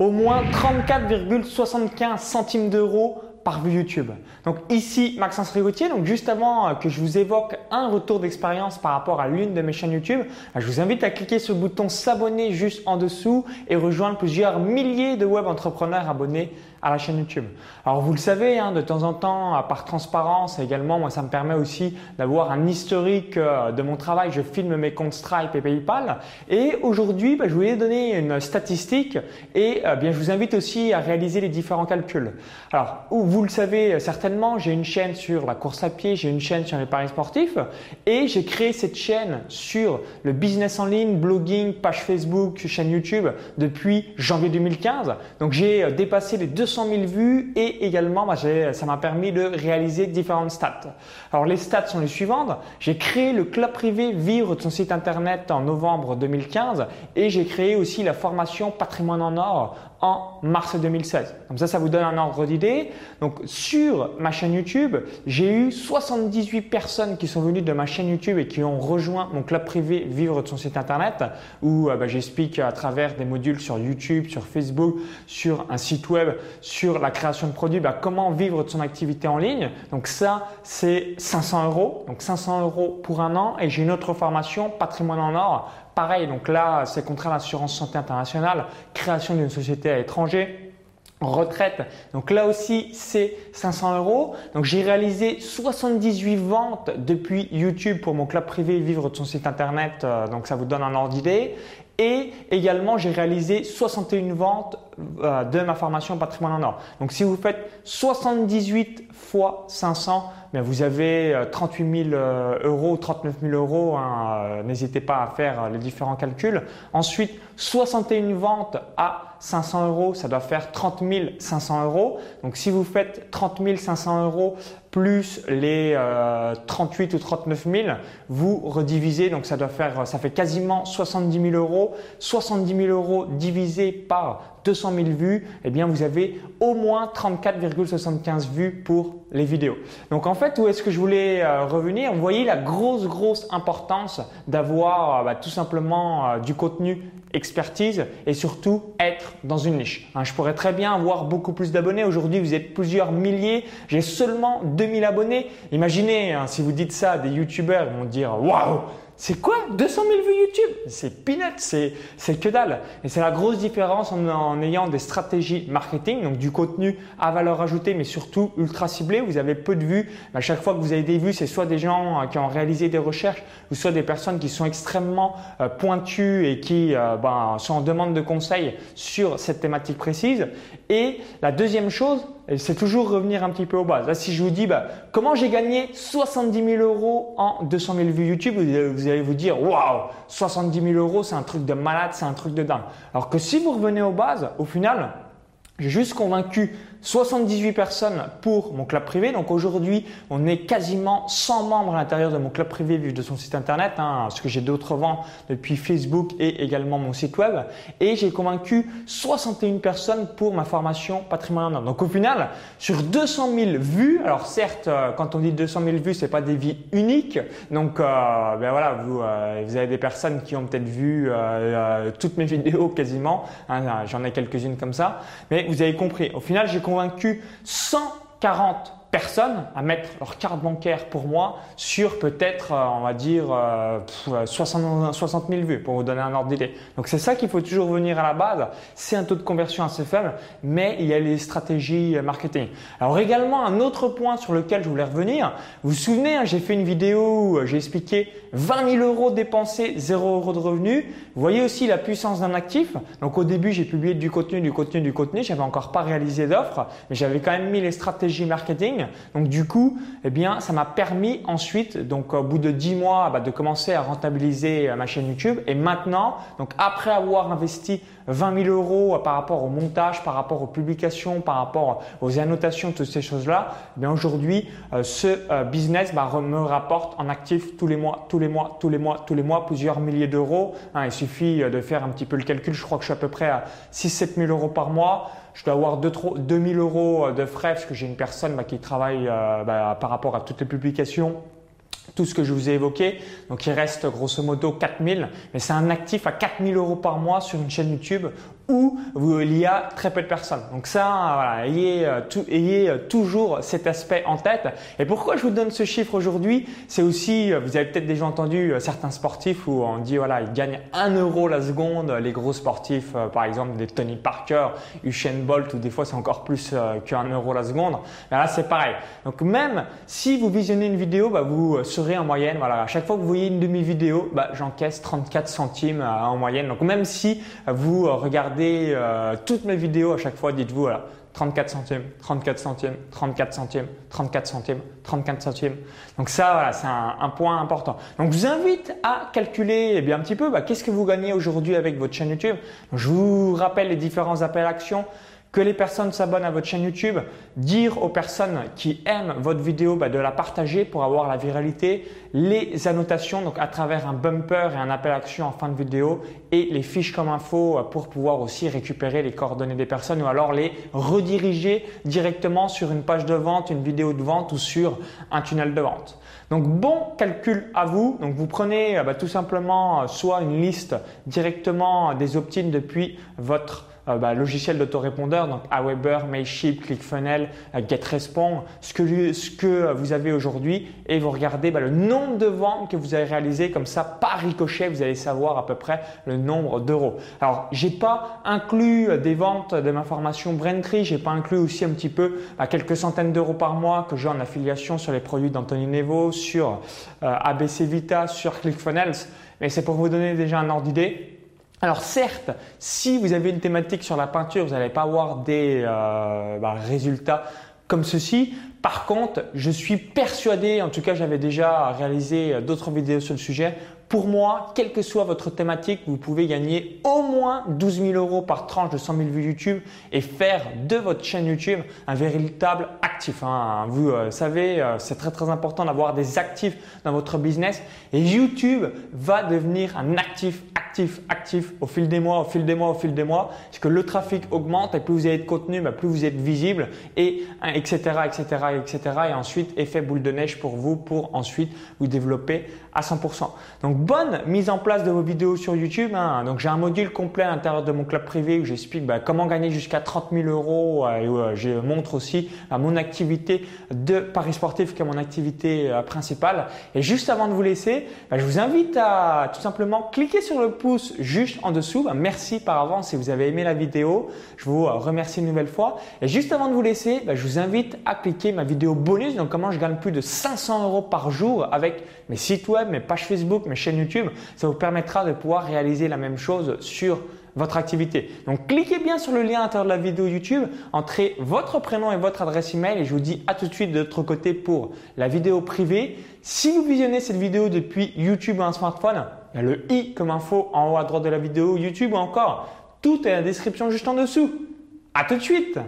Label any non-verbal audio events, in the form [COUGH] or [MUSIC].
au moins 34,75 centimes d'euros par vue YouTube. Donc ici Maxence Rigotier, donc juste avant euh, que je vous évoque un retour d'expérience par rapport à l'une de mes chaînes YouTube, euh, je vous invite à cliquer sur le bouton s'abonner juste en dessous et rejoindre plusieurs milliers de web entrepreneurs abonnés à la chaîne YouTube. Alors vous le savez, hein, de temps en temps, par transparence également, moi ça me permet aussi d'avoir un historique euh, de mon travail. Je filme mes comptes Stripe et PayPal. Et aujourd'hui, bah, je voulais donner une statistique et bien je vous invite aussi à réaliser les différents calculs. Alors vous le savez certainement, j'ai une chaîne sur la course à pied, j'ai une chaîne sur les paris sportifs et j'ai créé cette chaîne sur le business en ligne, blogging, page Facebook, chaîne YouTube depuis janvier 2015. Donc j'ai euh, dépassé les 200 000 vues et également bah, ça m'a permis de réaliser différentes stats. Alors les stats sont les suivantes. J'ai créé le club privé Vivre de son site internet en novembre 2015 et j'ai créé aussi la formation Patrimoine en or en mars 2016. Comme ça, ça vous donne un ordre d'idée. Donc sur ma chaîne YouTube, j'ai eu 78 personnes qui sont venues de ma chaîne YouTube et qui ont rejoint mon club privé Vivre de son site internet où euh, bah, j'explique à travers des modules sur YouTube, sur Facebook, sur un site web, sur la création de produits, bah, comment vivre de son activité en ligne. Donc ça, c'est 500 euros. Donc 500 euros pour un an et j'ai une autre formation, patrimoine en or pareil, donc là, c'est contraire à l'assurance santé internationale, création d'une société à l'étranger, retraite. Donc là aussi, c'est 500 euros. Donc j'ai réalisé 78 ventes depuis YouTube pour mon club privé Vivre de son site internet. Euh, donc ça vous donne un ordre d'idée. Et également, j'ai réalisé 61 ventes de ma formation patrimoine en or. Donc si vous faites 78 fois 500, bien vous avez 38 euh, 000 euh, euros, 39 000 euros. Hein, n'hésitez pas à faire les différents calculs. Ensuite, 61 ventes à 500 euros, ça doit faire 30 500 euros. Donc si vous faites 30 500 euros plus les 38 ou 39 000, vous redivisez, donc ça doit faire, ça fait quasiment 70 000 euros. 70 000 euros divisé par 200 000 vues, eh bien vous avez au moins 34,75 vues pour les vidéos. Donc en fait, où est-ce que je voulais euh, revenir? Vous voyez la grosse, grosse importance d'avoir euh, bah, tout simplement euh, du contenu expertise et surtout être dans une niche. Hein, je pourrais très bien avoir beaucoup plus d'abonnés. Aujourd'hui, vous êtes plusieurs milliers. J'ai seulement 2000 abonnés. Imaginez, hein, si vous dites ça à des youtubeurs, ils vont dire waouh c'est quoi? 200 000 vues YouTube? C'est peanut, c'est, que dalle. Et c'est la grosse différence en, ayant des stratégies marketing, donc du contenu à valeur ajoutée, mais surtout ultra ciblé. Vous avez peu de vues. À chaque fois que vous avez des vues, c'est soit des gens euh, qui ont réalisé des recherches, ou soit des personnes qui sont extrêmement euh, pointues et qui euh, ben, en demande de conseils sur cette thématique précise. Et la deuxième chose, c'est toujours revenir un petit peu aux bases. Là, si je vous dis bah, comment j'ai gagné 70 000 euros en 200 000 vues YouTube, vous allez vous dire waouh, 70 000 euros, c'est un truc de malade, c'est un truc de dingue. Alors que si vous revenez aux bases, au final, j'ai juste convaincu 78 personnes pour mon club privé. Donc aujourd'hui, on est quasiment 100 membres à l'intérieur de mon club privé vu de son site internet, hein, parce que j'ai d'autres ventes depuis Facebook et également mon site web. Et j'ai convaincu 61 personnes pour ma formation patrimoine Donc au final, sur 200 000 vues, alors certes, euh, quand on dit 200 000 vues, c'est pas des vies uniques. Donc euh, ben voilà, vous, euh, vous avez des personnes qui ont peut-être vu toutes mes [LAUGHS] vidéos quasiment. Hein, J'en ai quelques-unes comme ça. Mais vous avez compris. Au final, j'ai convaincu 140 personnes à mettre leur carte bancaire pour moi sur peut-être, euh, on va dire, 60, 60 000 vues pour vous donner un ordre d'idée. Donc c'est ça qu'il faut toujours venir à la base. C'est un taux de conversion assez faible, mais il y a les stratégies euh, marketing. Alors également, un autre point sur lequel je voulais revenir. Vous vous souvenez, hein, j'ai fait une vidéo où euh, j'ai expliqué 20 000 euros dépensés, 0 euros de revenus. Vous voyez aussi la puissance d'un actif. Donc au début, j'ai publié du contenu, du contenu, du contenu. J'avais encore pas réalisé d'offres, mais j'avais quand même mis les stratégies marketing donc du coup, eh bien, ça m'a permis ensuite, donc au bout de 10 mois, bah, de commencer à rentabiliser euh, ma chaîne YouTube. Et maintenant, donc après avoir investi 20 000 euros par rapport au montage, par rapport aux publications, par rapport aux annotations, toutes ces choses-là, eh bien aujourd'hui, euh, ce euh, business bah, me rapporte en actif tous les mois, tous les mois, tous les mois, tous les mois plusieurs milliers d'euros. Hein, il suffit de faire un petit peu le calcul. Je crois que je suis à peu près à 6-7 000 euros par mois je dois avoir 2 000 euros euh, de frais parce que j'ai une personne bah, qui travaille euh, bah, par rapport à toutes les publications tout ce que je vous ai évoqué. Donc il reste grosso modo 4000, mais c'est un actif à 4000 euros par mois sur une chaîne YouTube où il y a très peu de personnes. Donc ça, ayez, euh, euh, toujours cet aspect en tête. Et pourquoi je vous donne ce chiffre aujourd'hui? C'est aussi, vous avez peut-être déjà entendu certains sportifs où on dit voilà, ils gagnent 1 euro la seconde. Les gros sportifs, par exemple des Tony Parker, Usain Bolt, ou des fois c'est encore plus qu'un euro la seconde. Mais là, c'est pareil. Donc même si vous visionnez une vidéo, bah, vous serez en moyenne. Voilà, à chaque fois que vous voyez une demi-vidéo, bah, j'encaisse 34 centimes en moyenne. Donc même si vous regardez euh, toutes mes vidéos à chaque fois, dites-vous voilà, 34 centimes, 34 centimes, 34 centimes, 34 centimes, 34 centimes. Donc ça, c'est un, point important. Donc je vous invite à calculer eh bien, un petit peu bah, qu'est-ce que vous gagnez aujourd'hui avec votre chaîne YouTube. je vous rappelle les différents appels à action que les personnes s'abonnent à votre chaîne YouTube, dire aux personnes qui aiment votre vidéo bah, de la partager pour avoir la viralité, les annotations donc à travers un bumper et un appel à action en fin de vidéo et les fiches comme info euh, pour pouvoir aussi récupérer les coordonnées des personnes ou alors les rediriger directement sur une page de vente, une vidéo de vente ou sur un tunnel de vente. Donc bon calcul à vous. Donc vous prenez euh, bah, tout simplement euh, soit une liste directement des opt-in depuis votre bah, logiciel d'autorépondeur, donc Aweber, Mailchimp, ClickFunnels, euh, GetRespond, ce que, ce que vous avez aujourd'hui et vous regardez bah, le nombre de ventes que vous avez réalisé comme ça par ricochet, vous allez savoir à peu près le nombre d'euros. Alors, j'ai pas inclus euh, des ventes de ma formation Braintree, j'ai pas inclus aussi un petit peu à quelques centaines d'euros par mois que j'ai en affiliation sur les produits d'Anthony Nevo, sur ABC Vita, sur ClickFunnels, mais c'est pour vous donner déjà un ordre d'idée. Alors certes, si vous avez une thématique sur la peinture, vous n'allez pas avoir des euh, bah, résultats comme ceci. Par contre, je suis persuadé, en tout cas j'avais déjà réalisé d'autres vidéos sur le sujet, pour moi, quelle que soit votre thématique, vous pouvez gagner au moins 12 000 euros par tranche de 100 000 vues YouTube et faire de votre chaîne YouTube un véritable actif. Hein. Vous euh, savez, euh, c'est très très important d'avoir des actifs dans votre business et YouTube va devenir un actif actif, actif au fil des mois, au fil des mois, au fil des mois, parce que le trafic augmente et plus vous avez de contenu, bah, plus vous êtes visible et etc etc etc et ensuite effet boule de neige pour vous pour ensuite vous développer à 100%. Donc bonne mise en place de vos vidéos sur YouTube. Hein. Donc j'ai un module complet à l'intérieur de mon club privé où j'explique bah, comment gagner jusqu'à 30 000 euros et où euh, je montre aussi bah, mon activité de paris sportif qui est mon activité euh, principale. Et juste avant de vous laisser, je vous invite à tout simplement cliquer sur le pouce juste en dessous. merci par avance si vous avez aimé la vidéo. Je vous remercie une nouvelle fois. Et juste avant de vous laisser, je vous invite à cliquer ma vidéo bonus. Donc comment je gagne plus de 500 euros par jour avec mes sites web, mes pages Facebook, mes chaînes YouTube? Ça vous permettra de pouvoir réaliser la même chose sur votre activité. Donc cliquez bien sur le lien à l'intérieur de la vidéo YouTube, entrez votre prénom et votre adresse email et je vous dis à tout de suite de l'autre côté pour la vidéo privée. Si vous visionnez cette vidéo depuis YouTube ou un smartphone, il y a le i comme info en haut à droite de la vidéo YouTube ou encore tout est dans la description juste en dessous. À tout de suite